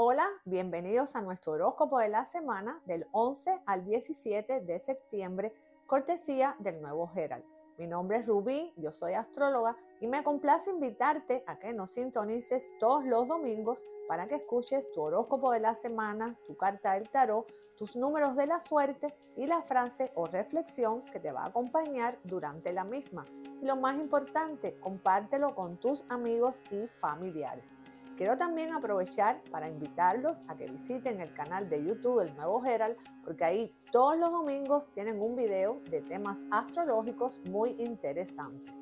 Hola, bienvenidos a nuestro horóscopo de la semana del 11 al 17 de septiembre, cortesía del nuevo Herald. Mi nombre es Rubí, yo soy astróloga y me complace invitarte a que nos sintonices todos los domingos para que escuches tu horóscopo de la semana, tu carta del tarot, tus números de la suerte y la frase o reflexión que te va a acompañar durante la misma. Y lo más importante, compártelo con tus amigos y familiares. Quiero también aprovechar para invitarlos a que visiten el canal de YouTube del Nuevo Herald, porque ahí todos los domingos tienen un video de temas astrológicos muy interesantes.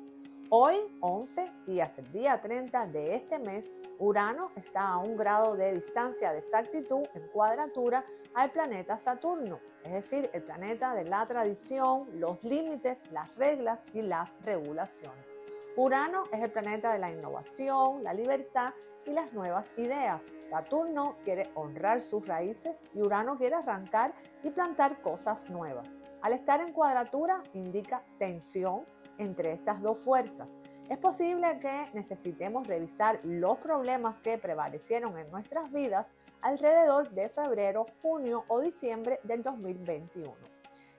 Hoy, 11 y hasta el día 30 de este mes, Urano está a un grado de distancia de exactitud en cuadratura al planeta Saturno, es decir, el planeta de la tradición, los límites, las reglas y las regulaciones. Urano es el planeta de la innovación, la libertad y las nuevas ideas. Saturno quiere honrar sus raíces y Urano quiere arrancar y plantar cosas nuevas. Al estar en cuadratura indica tensión entre estas dos fuerzas. Es posible que necesitemos revisar los problemas que prevalecieron en nuestras vidas alrededor de febrero, junio o diciembre del 2021.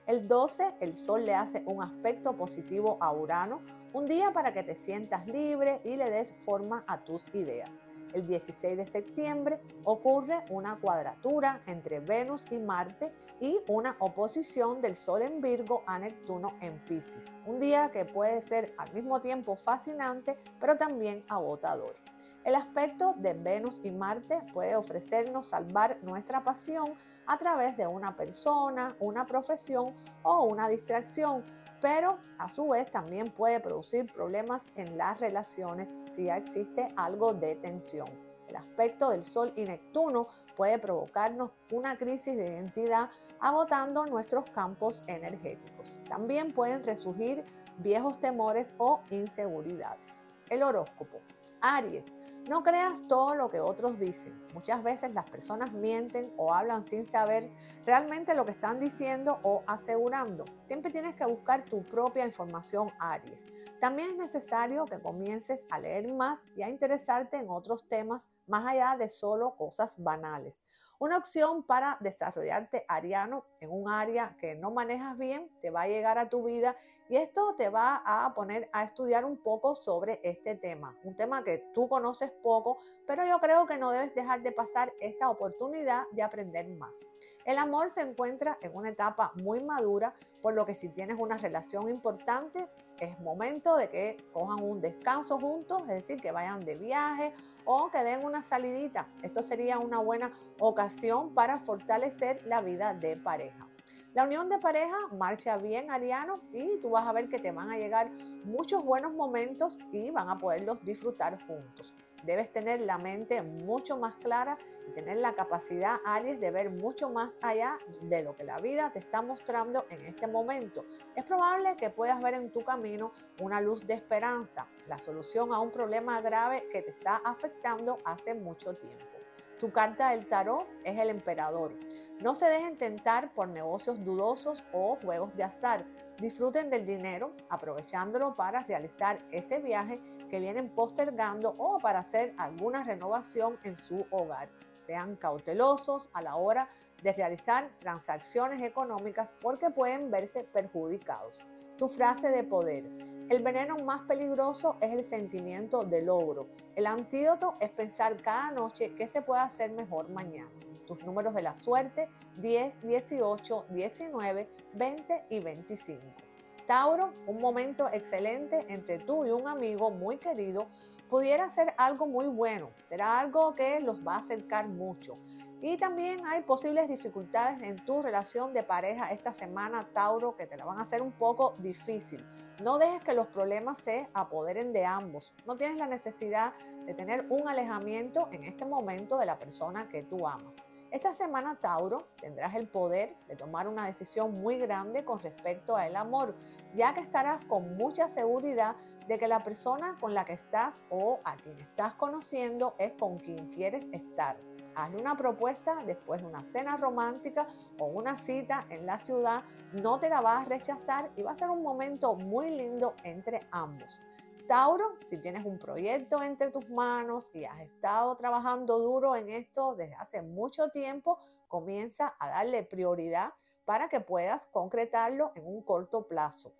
El 12, el Sol le hace un aspecto positivo a Urano, un día para que te sientas libre y le des forma a tus ideas el 16 de septiembre, ocurre una cuadratura entre Venus y Marte y una oposición del Sol en Virgo a Neptuno en Pisces. Un día que puede ser al mismo tiempo fascinante, pero también agotador. El aspecto de Venus y Marte puede ofrecernos salvar nuestra pasión a través de una persona, una profesión o una distracción, pero a su vez también puede producir problemas en las relaciones si ya existe algo de tensión. El aspecto del Sol y Neptuno puede provocarnos una crisis de identidad agotando nuestros campos energéticos. También pueden resurgir viejos temores o inseguridades. El horóscopo. Aries, no creas todo lo que otros dicen. Muchas veces las personas mienten o hablan sin saber realmente lo que están diciendo o asegurando. Siempre tienes que buscar tu propia información, Aries. También es necesario que comiences a leer más y a interesarte en otros temas más allá de solo cosas banales. Una opción para desarrollarte ariano en un área que no manejas bien te va a llegar a tu vida y esto te va a poner a estudiar un poco sobre este tema, un tema que tú conoces poco, pero yo creo que no debes dejar de pasar esta oportunidad de aprender más. El amor se encuentra en una etapa muy madura, por lo que si tienes una relación importante, es momento de que cojan un descanso juntos, es decir, que vayan de viaje o que den una salidita. Esto sería una buena ocasión para fortalecer la vida de pareja. La unión de pareja marcha bien, Ariano, y tú vas a ver que te van a llegar muchos buenos momentos y van a poderlos disfrutar juntos. Debes tener la mente mucho más clara y tener la capacidad, Aries, de ver mucho más allá de lo que la vida te está mostrando en este momento. Es probable que puedas ver en tu camino una luz de esperanza, la solución a un problema grave que te está afectando hace mucho tiempo. Tu carta del tarot es el emperador. No se dejen tentar por negocios dudosos o juegos de azar. Disfruten del dinero aprovechándolo para realizar ese viaje que vienen postergando o para hacer alguna renovación en su hogar. Sean cautelosos a la hora de realizar transacciones económicas porque pueden verse perjudicados. Tu frase de poder. El veneno más peligroso es el sentimiento de logro. El antídoto es pensar cada noche qué se puede hacer mejor mañana. Tus números de la suerte 10, 18, 19, 20 y 25. Tauro, un momento excelente entre tú y un amigo muy querido pudiera ser algo muy bueno, será algo que los va a acercar mucho. Y también hay posibles dificultades en tu relación de pareja esta semana, Tauro, que te la van a hacer un poco difícil. No dejes que los problemas se apoderen de ambos. No tienes la necesidad de tener un alejamiento en este momento de la persona que tú amas. Esta semana, Tauro, tendrás el poder de tomar una decisión muy grande con respecto al amor, ya que estarás con mucha seguridad de que la persona con la que estás o a quien estás conociendo es con quien quieres estar. Hazle una propuesta después de una cena romántica o una cita en la ciudad, no te la vas a rechazar y va a ser un momento muy lindo entre ambos. Tauro, si tienes un proyecto entre tus manos y has estado trabajando duro en esto desde hace mucho tiempo, comienza a darle prioridad para que puedas concretarlo en un corto plazo.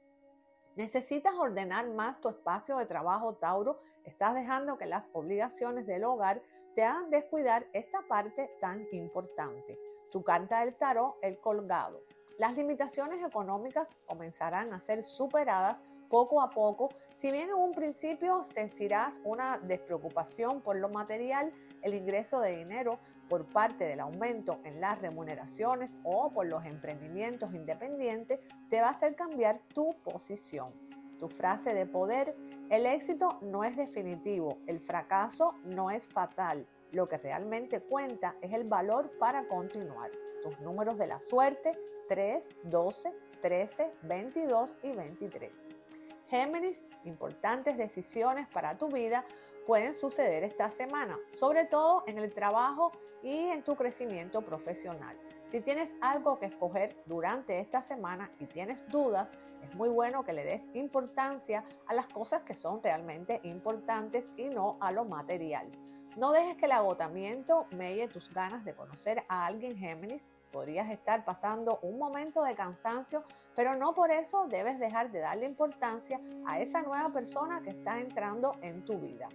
Necesitas ordenar más tu espacio de trabajo, Tauro. Estás dejando que las obligaciones del hogar te hagan descuidar esta parte tan importante. Tu carta del tarot, el colgado. Las limitaciones económicas comenzarán a ser superadas poco a poco. Si bien en un principio sentirás una despreocupación por lo material, el ingreso de dinero por parte del aumento en las remuneraciones o por los emprendimientos independientes te va a hacer cambiar tu posición. Tu frase de poder, el éxito no es definitivo, el fracaso no es fatal. Lo que realmente cuenta es el valor para continuar. Tus números de la suerte, 3, 12, 13, 22 y 23. Géminis, importantes decisiones para tu vida pueden suceder esta semana, sobre todo en el trabajo y en tu crecimiento profesional. Si tienes algo que escoger durante esta semana y tienes dudas, es muy bueno que le des importancia a las cosas que son realmente importantes y no a lo material. No dejes que el agotamiento melle tus ganas de conocer a alguien Géminis Podrías estar pasando un momento de cansancio, pero no por eso debes dejar de darle importancia a esa nueva persona que está entrando en tu vida.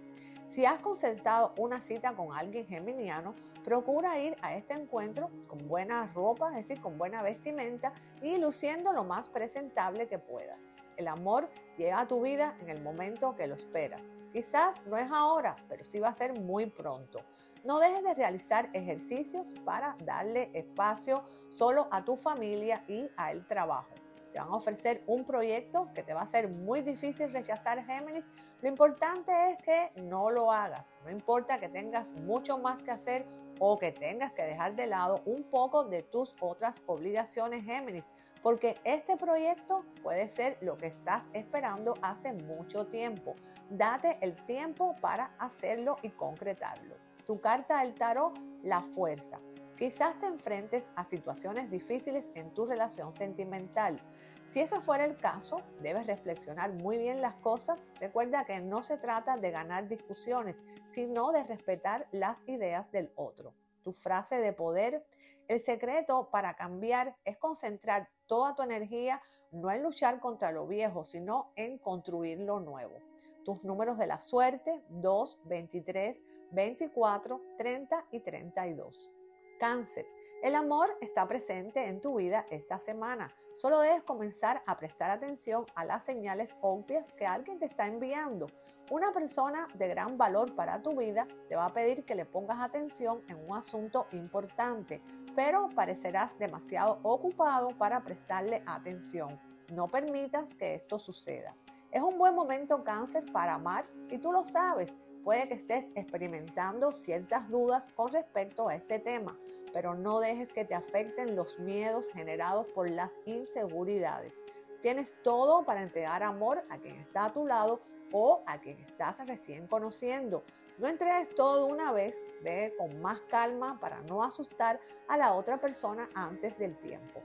Si has concertado una cita con alguien geminiano, procura ir a este encuentro con buena ropa, es decir, con buena vestimenta y luciendo lo más presentable que puedas. El amor llega a tu vida en el momento que lo esperas. Quizás no es ahora, pero sí va a ser muy pronto. No dejes de realizar ejercicios para darle espacio solo a tu familia y al trabajo. Te van a ofrecer un proyecto que te va a ser muy difícil rechazar, Géminis. Lo importante es que no lo hagas. No importa que tengas mucho más que hacer o que tengas que dejar de lado un poco de tus otras obligaciones, Géminis porque este proyecto puede ser lo que estás esperando hace mucho tiempo. Date el tiempo para hacerlo y concretarlo. Tu carta del tarot, la fuerza. Quizás te enfrentes a situaciones difíciles en tu relación sentimental. Si ese fuera el caso, debes reflexionar muy bien las cosas. Recuerda que no se trata de ganar discusiones, sino de respetar las ideas del otro. Tu frase de poder, el secreto para cambiar es concentrar toda tu energía no en luchar contra lo viejo, sino en construir lo nuevo. Tus números de la suerte, 2, 23, 24, 30 y 32. Cáncer. El amor está presente en tu vida esta semana. Solo debes comenzar a prestar atención a las señales obvias que alguien te está enviando. Una persona de gran valor para tu vida te va a pedir que le pongas atención en un asunto importante, pero parecerás demasiado ocupado para prestarle atención. No permitas que esto suceda. Es un buen momento cáncer para amar y tú lo sabes Puede que estés experimentando ciertas dudas con respecto a este tema, pero no dejes que te afecten los miedos generados por las inseguridades. Tienes todo para entregar amor a quien está a tu lado o a quien estás recién conociendo. No entregues todo de una vez, ve con más calma para no asustar a la otra persona antes del tiempo.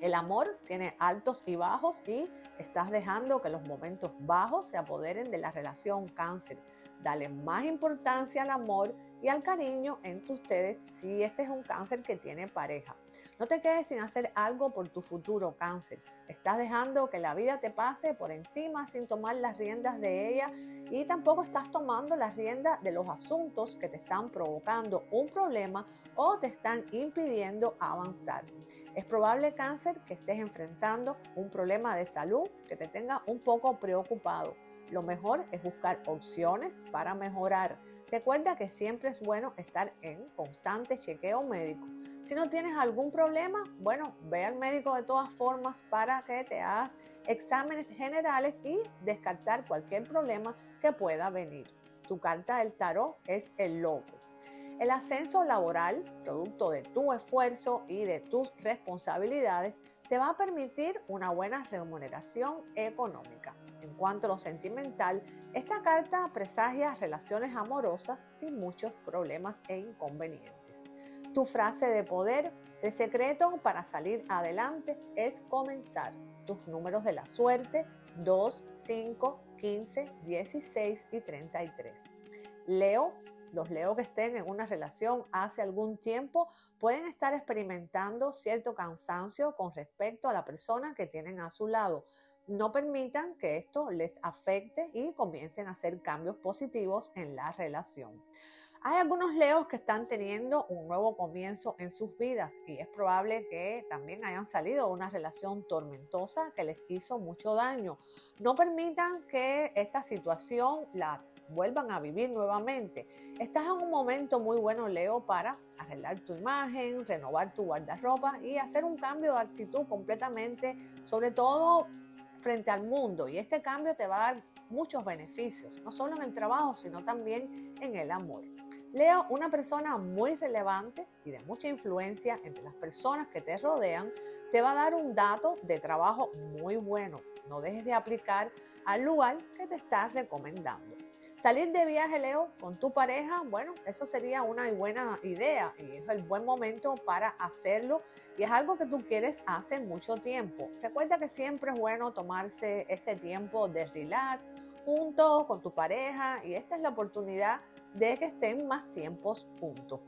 El amor tiene altos y bajos y estás dejando que los momentos bajos se apoderen de la relación cáncer. Dale más importancia al amor y al cariño entre ustedes si este es un cáncer que tiene pareja. No te quedes sin hacer algo por tu futuro cáncer. Estás dejando que la vida te pase por encima sin tomar las riendas de ella y tampoco estás tomando las riendas de los asuntos que te están provocando un problema o te están impidiendo avanzar. Es probable cáncer que estés enfrentando un problema de salud que te tenga un poco preocupado. Lo mejor es buscar opciones para mejorar. Recuerda que siempre es bueno estar en constante chequeo médico. Si no tienes algún problema, bueno, ve al médico de todas formas para que te hagas exámenes generales y descartar cualquier problema que pueda venir. Tu carta del tarot es el loco. El ascenso laboral, producto de tu esfuerzo y de tus responsabilidades, te va a permitir una buena remuneración económica. En cuanto a lo sentimental, esta carta presagia relaciones amorosas sin muchos problemas e inconvenientes. Tu frase de poder, el secreto para salir adelante es comenzar. Tus números de la suerte, 2, 5, 15, 16 y 33. Leo, los Leo que estén en una relación hace algún tiempo pueden estar experimentando cierto cansancio con respecto a la persona que tienen a su lado. No permitan que esto les afecte y comiencen a hacer cambios positivos en la relación. Hay algunos leos que están teniendo un nuevo comienzo en sus vidas y es probable que también hayan salido de una relación tormentosa que les hizo mucho daño. No permitan que esta situación la vuelvan a vivir nuevamente. Estás en un momento muy bueno, Leo, para arreglar tu imagen, renovar tu guardarropa y hacer un cambio de actitud completamente, sobre todo frente al mundo. Y este cambio te va a dar muchos beneficios, no solo en el trabajo, sino también en el amor. Leo, una persona muy relevante y de mucha influencia entre las personas que te rodean, te va a dar un dato de trabajo muy bueno. No dejes de aplicar al lugar que te estás recomendando. Salir de viaje, Leo, con tu pareja, bueno, eso sería una buena idea y es el buen momento para hacerlo y es algo que tú quieres hace mucho tiempo. Recuerda que siempre es bueno tomarse este tiempo de relax juntos con tu pareja y esta es la oportunidad de que estén más tiempos juntos.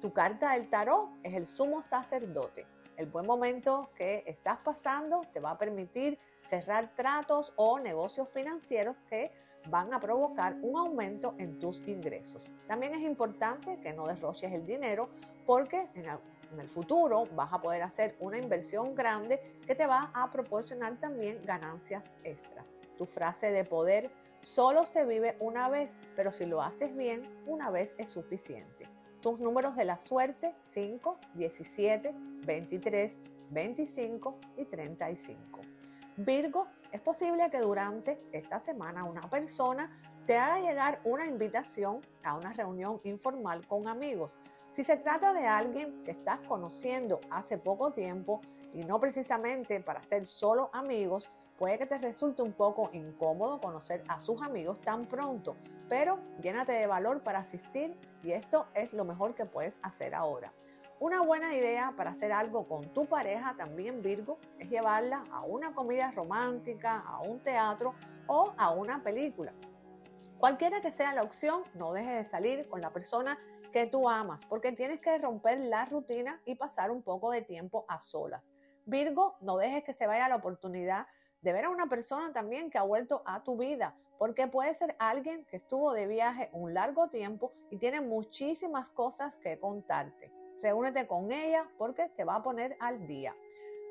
Tu carta del tarot es el sumo sacerdote. El buen momento que estás pasando te va a permitir cerrar tratos o negocios financieros que van a provocar un aumento en tus ingresos. También es importante que no derroches el dinero porque en el, futuro vas a poder hacer una inversión grande que te va a proporcionar también ganancias extras. Tu frase de poder Solo se vive una vez, pero si lo haces bien, una vez es suficiente. Tus números de la suerte 5, 17, 23, 25 y 35. Virgo, es posible que durante esta semana una persona te haga llegar una invitación a una reunión informal con amigos. Si se trata de alguien que estás conociendo hace poco tiempo y no precisamente para ser solo amigos, Puede que te resulte un poco incómodo conocer a sus amigos tan pronto, pero llénate de valor para asistir y esto es lo mejor que puedes hacer ahora. Una buena idea para hacer algo con tu pareja, también Virgo, es llevarla a una comida romántica, a un teatro o a una película. Cualquiera que sea la opción, no dejes de salir con la persona que tú amas, porque tienes que romper la rutina y pasar un poco de tiempo a solas. Virgo, no dejes que se vaya la oportunidad de ver a una persona también que ha vuelto a tu vida, porque puede ser alguien que estuvo de viaje un largo tiempo y tiene muchísimas cosas que contarte. Reúnete con ella porque te va a poner al día.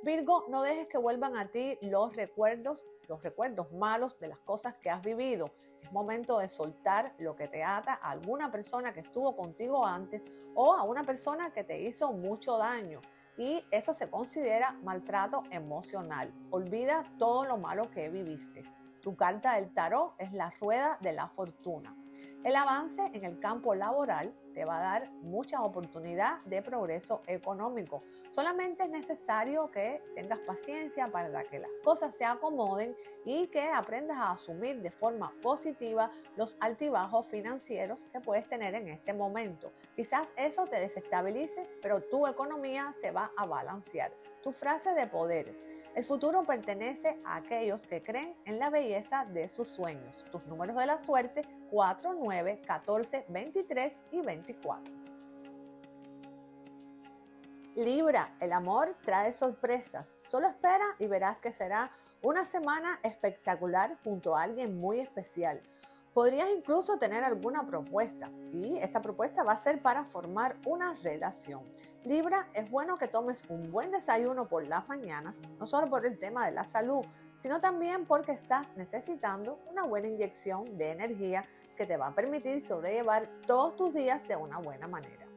Virgo, no dejes que vuelvan a ti los recuerdos, los recuerdos malos de las cosas que has vivido. Es momento de soltar lo que te ata a alguna persona que estuvo contigo antes o a una persona que te hizo mucho daño y eso se considera maltrato emocional. Olvida todo lo malo que viviste. Tu carta del tarot es la rueda de la fortuna. El avance en el campo laboral te va a dar mucha oportunidad de progreso económico. Solamente es necesario que tengas paciencia para que las cosas se acomoden y que aprendas a asumir de forma positiva los altibajos financieros que puedes tener en este momento. Quizás eso te desestabilice, pero tu economía se va a balancear. Tu frase de poder. El futuro pertenece a aquellos que creen en la belleza de sus sueños. Tus números de la suerte 4, 9, 14, 23 y 24. Libra, el amor trae sorpresas. Solo espera y verás que será una semana espectacular junto a alguien muy especial. Podrías incluso tener alguna propuesta y esta propuesta va a ser para formar una relación. Libra, es bueno que tomes un buen desayuno por las mañanas, no solo por el tema de la salud, sino también porque estás necesitando una buena inyección de energía que te va a permitir sobrellevar todos tus días de una buena manera.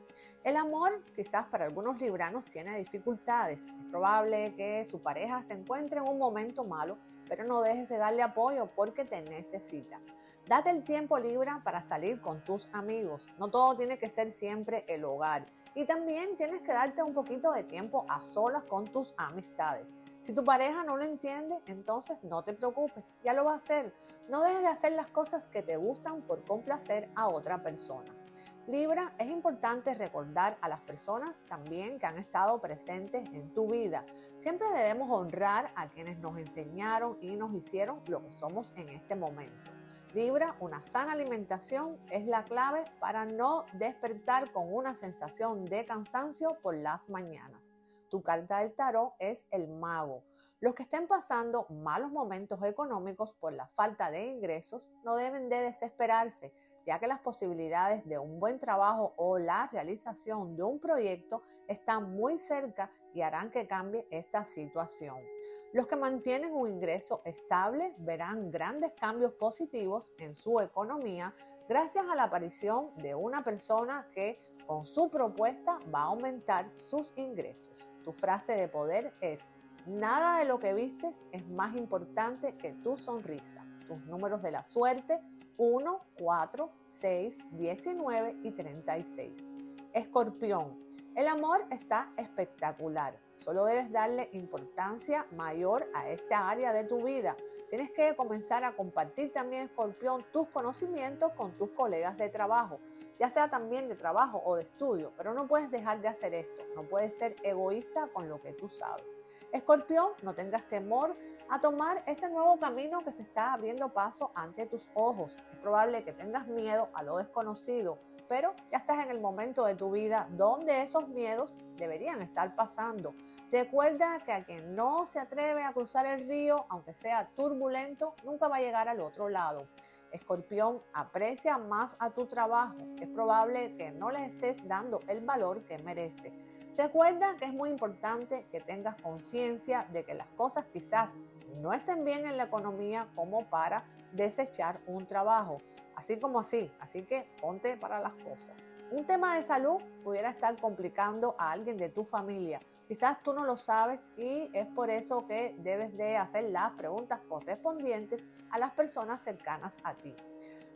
El amor quizás para algunos libranos tiene dificultades. Es probable que su pareja se encuentre en un momento malo, pero no dejes de darle apoyo porque te necesita. Date el tiempo libre para salir con tus amigos. No todo tiene que ser siempre el hogar. Y también tienes que darte un poquito de tiempo a solas con tus amistades. Si tu pareja no lo entiende, entonces no te preocupes, ya lo va a hacer. No dejes de hacer las cosas que te gustan por complacer a otra persona. Libra, es importante recordar a las personas también que han estado presentes en tu vida. Siempre debemos honrar a quienes nos enseñaron y nos hicieron lo que somos en este momento. Libra, una sana alimentación es la clave para no despertar con una sensación de cansancio por las mañanas. Tu carta del tarot es el mago. Los que estén pasando malos momentos económicos por la falta de ingresos no deben de desesperarse, ya que las posibilidades de un buen trabajo o la realización de un proyecto están muy cerca y harán que cambie esta situación. Los que mantienen un ingreso estable verán grandes cambios positivos en su economía gracias a la aparición de una persona que con su propuesta va a aumentar sus ingresos. Tu frase de poder es, nada de lo que vistes es más importante que tu sonrisa. Tus números de la suerte 1, 4, 6, 19 y 36. Escorpión, el amor está espectacular. Solo debes darle importancia mayor a esta área de tu vida. Tienes que comenzar a compartir también, escorpión, tus conocimientos con tus colegas de trabajo, ya sea también de trabajo o de estudio, pero no puedes dejar de hacer esto. No puedes ser egoísta con lo que tú sabes. Escorpión, no tengas temor a tomar ese nuevo camino que se está abriendo paso ante tus ojos. Es probable que tengas miedo a lo desconocido pero ya estás en el momento de tu vida donde esos miedos deberían estar pasando. Recuerda que a quien no se atreve a cruzar el río, aunque sea turbulento, nunca va a llegar al otro lado. Escorpión, aprecia más a tu trabajo. Es probable que no le estés dando el valor que merece. Recuerda que es muy importante que tengas conciencia de que las cosas quizás no estén bien en la economía como para desechar un trabajo así como así. Así que ponte para las cosas. Un tema de salud pudiera estar complicando a alguien de tu familia. Quizás tú no lo sabes y es por eso que debes de hacer las preguntas correspondientes a las personas cercanas a ti.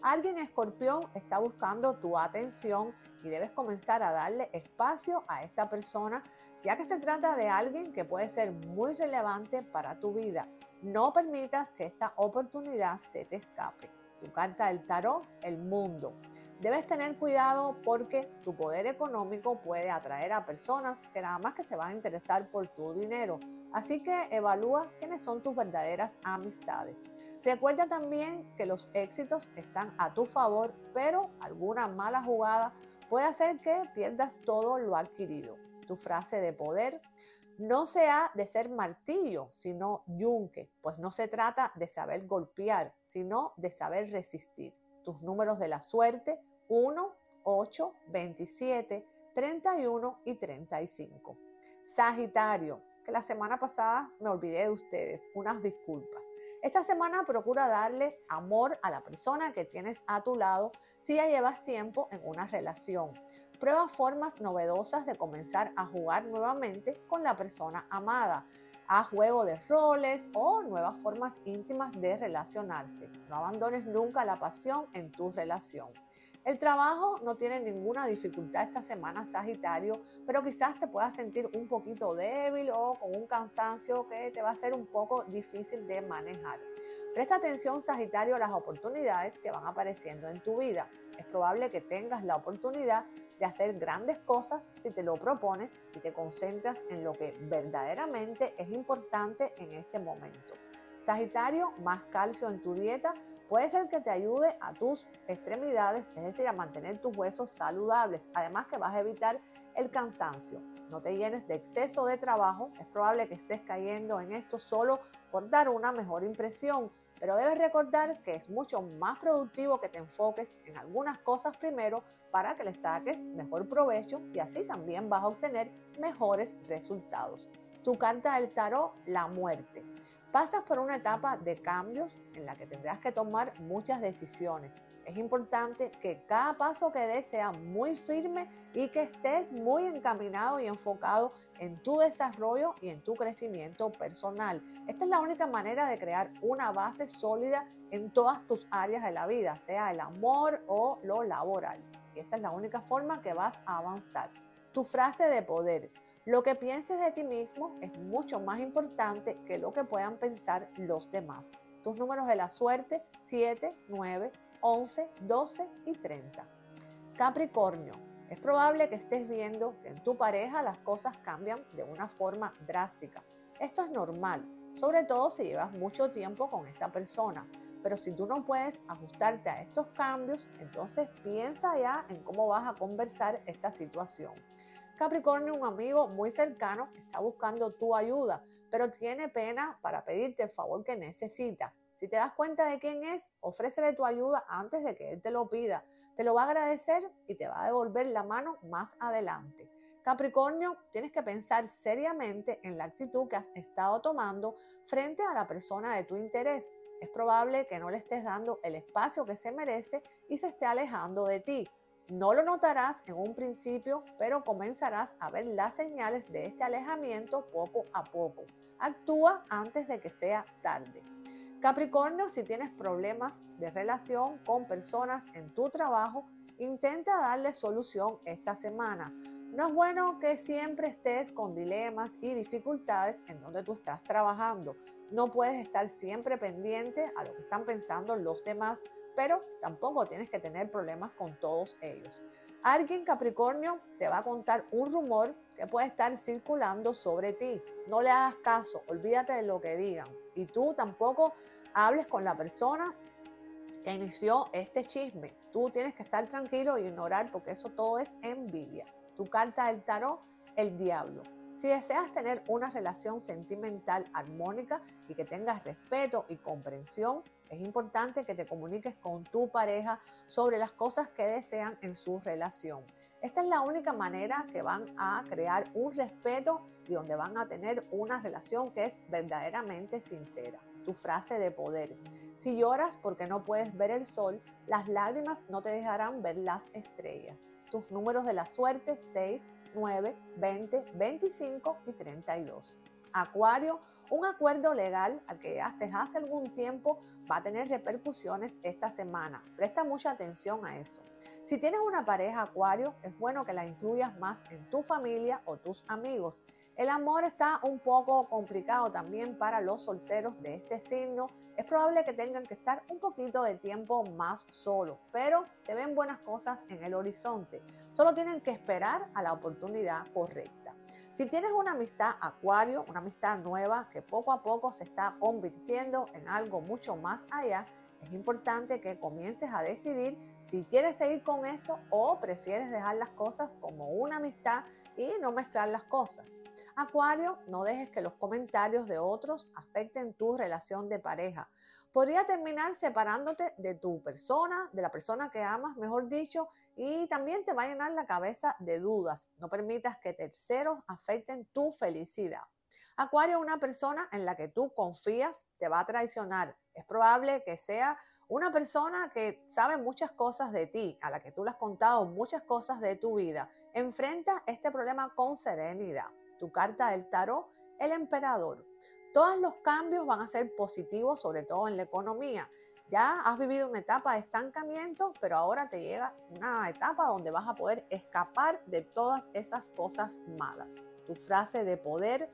Alguien escorpión está buscando tu atención y debes comenzar a darle espacio a esta persona ya que se trata de alguien que puede ser muy relevante para tu vida. No permitas que esta oportunidad se te escape tu carta del tarot, el mundo. Debes tener cuidado porque tu poder económico puede atraer a personas que nada más que se van a interesar por tu dinero. Así que evalúa quiénes son tus verdaderas amistades. Recuerda también que los éxitos están a tu favor, pero alguna mala jugada puede hacer que pierdas todo lo adquirido. Tu frase de poder no se ha de ser martillo, sino yunque, pues no se trata de saber golpear, sino de saber resistir. Tus números de la suerte, 1, 8, 27, 31 y 35. Sagitario, que la semana pasada me olvidé de ustedes, unas disculpas. Esta semana procura darle amor a la persona que tienes a tu lado si ya llevas tiempo en una relación. Prueba formas novedosas de comenzar a jugar nuevamente con la persona amada. a juego de roles o nuevas formas íntimas de relacionarse. No abandones nunca la pasión en tu relación. El trabajo no tiene ninguna dificultad esta semana, Sagitario, pero quizás te puedas sentir un poquito débil o con un cansancio que te va a ser un poco difícil de manejar. Presta atención, Sagitario, a las oportunidades que van apareciendo en tu vida. Es probable que tengas la oportunidad de hacer grandes cosas si te lo propones y te concentras en lo que verdaderamente es importante en este momento. Sagitario, más calcio en tu dieta puede ser que te ayude a tus extremidades, es decir, a mantener tus huesos saludables. Además que vas a evitar el cansancio. No te llenes de exceso de trabajo. Es probable que estés cayendo en esto solo por dar una mejor impresión pero debes recordar que es mucho más productivo que te enfoques en algunas cosas primero para que le saques mejor provecho y así también vas a obtener mejores resultados. Tu carta del tarot, la muerte. Pasas por una etapa de cambios en la que tendrás que tomar muchas decisiones es importante que cada paso que des sea muy firme y que estés muy encaminado y enfocado en tu desarrollo y en tu crecimiento personal. Esta es la única manera de crear una base sólida en todas tus áreas de la vida, sea el amor o lo laboral. Y esta es la única forma que vas a avanzar. Tu frase de poder. Lo que pienses de ti mismo es mucho más importante que lo que puedan pensar los demás. Tus números de la suerte 7, 9, 11, 12 y 30. Capricornio, es probable que estés viendo que en tu pareja las cosas cambian de una forma drástica. Esto es normal, sobre todo si llevas mucho tiempo con esta persona. Pero si tú no puedes ajustarte a estos cambios, entonces piensa ya en cómo vas a conversar esta situación. Capricornio, un amigo muy cercano, está buscando tu ayuda, pero tiene pena para pedirte el favor que necesita. Si te das cuenta de quién es, ofrécele tu ayuda antes de que él te lo pida. Te lo va a agradecer y te va a devolver la mano más adelante. Capricornio, tienes que pensar seriamente en la actitud que has estado tomando frente a la persona de tu interés. Es probable que no le estés dando el espacio que se merece y se esté alejando de ti. No lo notarás en un principio, pero comenzarás a ver las señales de este alejamiento poco a poco. Actúa antes de que sea tarde. Capricornio, si tienes problemas de relación con personas en tu trabajo, intenta darle solución esta semana. No es bueno que siempre estés con dilemas y dificultades en donde tú estás trabajando. No puedes estar siempre pendiente a lo que están pensando los demás, pero tampoco tienes que tener problemas con todos ellos. Alguien Capricornio te va a contar un rumor que puede estar circulando sobre ti. No le hagas caso, olvídate de lo que digan. Y tú tampoco hables con la persona que inició este chisme. Tú tienes que estar tranquilo y ignorar porque eso todo es envidia. Tu carta del tarot, el diablo. Si deseas tener una relación sentimental armónica y que tengas respeto y comprensión, es importante que te comuniques con tu pareja sobre las cosas que desean en su relación. Esta es la única manera que van a crear un respeto y donde van a tener una relación que es verdaderamente sincera tu frase de poder. Si lloras porque no puedes ver el sol, las lágrimas no te dejarán ver las estrellas. Tus números de la suerte 6, 9, 20, 25 y 32. Acuario, un acuerdo legal al que hasta hace algún tiempo va a tener repercusiones esta semana. Presta mucha atención a eso. Si tienes una pareja acuario, es bueno que la incluyas más en tu familia o tus amigos. El amor está un poco complicado también para los solteros de este signo. Es probable que tengan que estar un poquito de tiempo más solos, pero se ven buenas cosas en el horizonte. Solo tienen que esperar a la oportunidad correcta. Si tienes una amistad acuario, una amistad nueva que poco a poco se está convirtiendo en algo mucho más allá, es importante que comiences a decidir si quieres seguir con esto o prefieres dejar las cosas como una amistad y no mezclar las cosas. Acuario, no dejes que los comentarios de otros afecten tu relación de pareja. Podría terminar separándote de tu persona, de la persona que amas, mejor dicho, y también te va a llenar la cabeza de dudas. No permitas que terceros afecten tu felicidad. Acuario, una persona en la que tú confías te va a traicionar. Es probable que sea una persona que sabe muchas cosas de ti, a la que tú le has contado muchas cosas de tu vida. Enfrenta este problema con serenidad tu carta del tarot, el emperador. Todos los cambios van a ser positivos, sobre todo en la economía. Ya has vivido una etapa de estancamiento, pero ahora te llega una etapa donde vas a poder escapar de todas esas cosas malas. Tu frase de poder.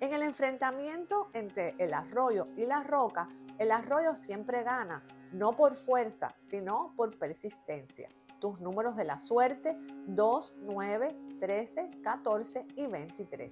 En el enfrentamiento entre el arroyo y la roca, el arroyo siempre gana, no por fuerza, sino por persistencia tus números de la suerte 2, 9, 13, 14 y 23.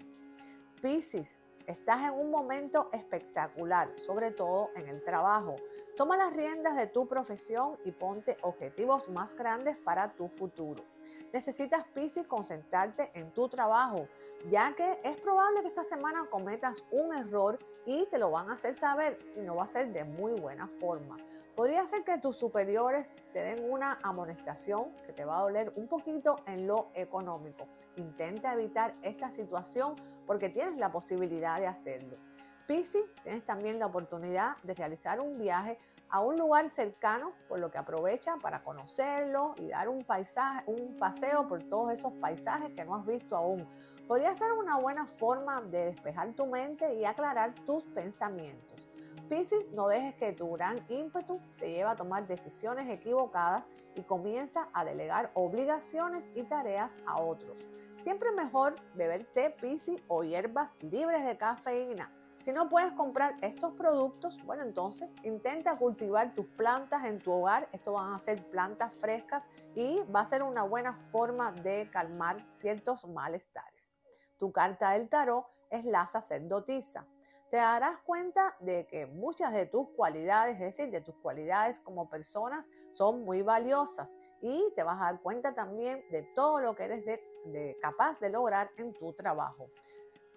Piscis, estás en un momento espectacular, sobre todo en el trabajo. Toma las riendas de tu profesión y ponte objetivos más grandes para tu futuro. Necesitas, Piscis, concentrarte en tu trabajo, ya que es probable que esta semana cometas un error y te lo van a hacer saber y no va a ser de muy buena forma. Podría ser que tus superiores te den una amonestación que te va a doler un poquito en lo económico. Intenta evitar esta situación porque tienes la posibilidad de hacerlo. Piscis, tienes también la oportunidad de realizar un viaje a un lugar cercano, por lo que aprovecha para conocerlo y dar un paisaje, un paseo por todos esos paisajes que no has visto aún. Podría ser una buena forma de despejar tu mente y aclarar tus pensamientos. Piscis, no dejes que tu gran ímpetu te lleve a tomar decisiones equivocadas y comienza a delegar obligaciones y tareas a otros. Siempre mejor beber té Piscis o hierbas libres de cafeína. Si no puedes comprar estos productos, bueno, entonces intenta cultivar tus plantas en tu hogar. Esto van a ser plantas frescas y va a ser una buena forma de calmar ciertos malestares. Tu carta del tarot es la sacerdotisa. Te darás cuenta de que muchas de tus cualidades, es decir, de tus cualidades como personas, son muy valiosas y te vas a dar cuenta también de todo lo que eres de, capaz de lograr en tu trabajo.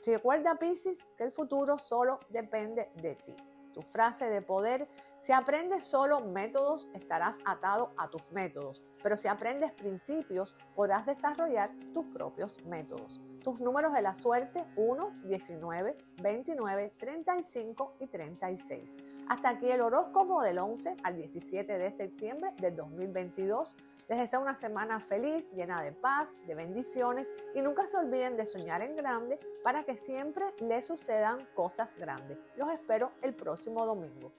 Recuerda, Pisces, que el futuro solo depende de ti. Tu frase de poder, si aprendes solo métodos, estarás atado a tus métodos, pero si aprendes principios, podrás desarrollar tus propios métodos. Tus números de la suerte 1, 19, 29, 35 y 36. Hasta aquí el horóscopo del 11 al 17 de septiembre del 2022. Les deseo una semana feliz, llena de paz, de bendiciones y nunca se olviden de soñar en grande para que siempre les sucedan cosas grandes. Los espero el próximo domingo.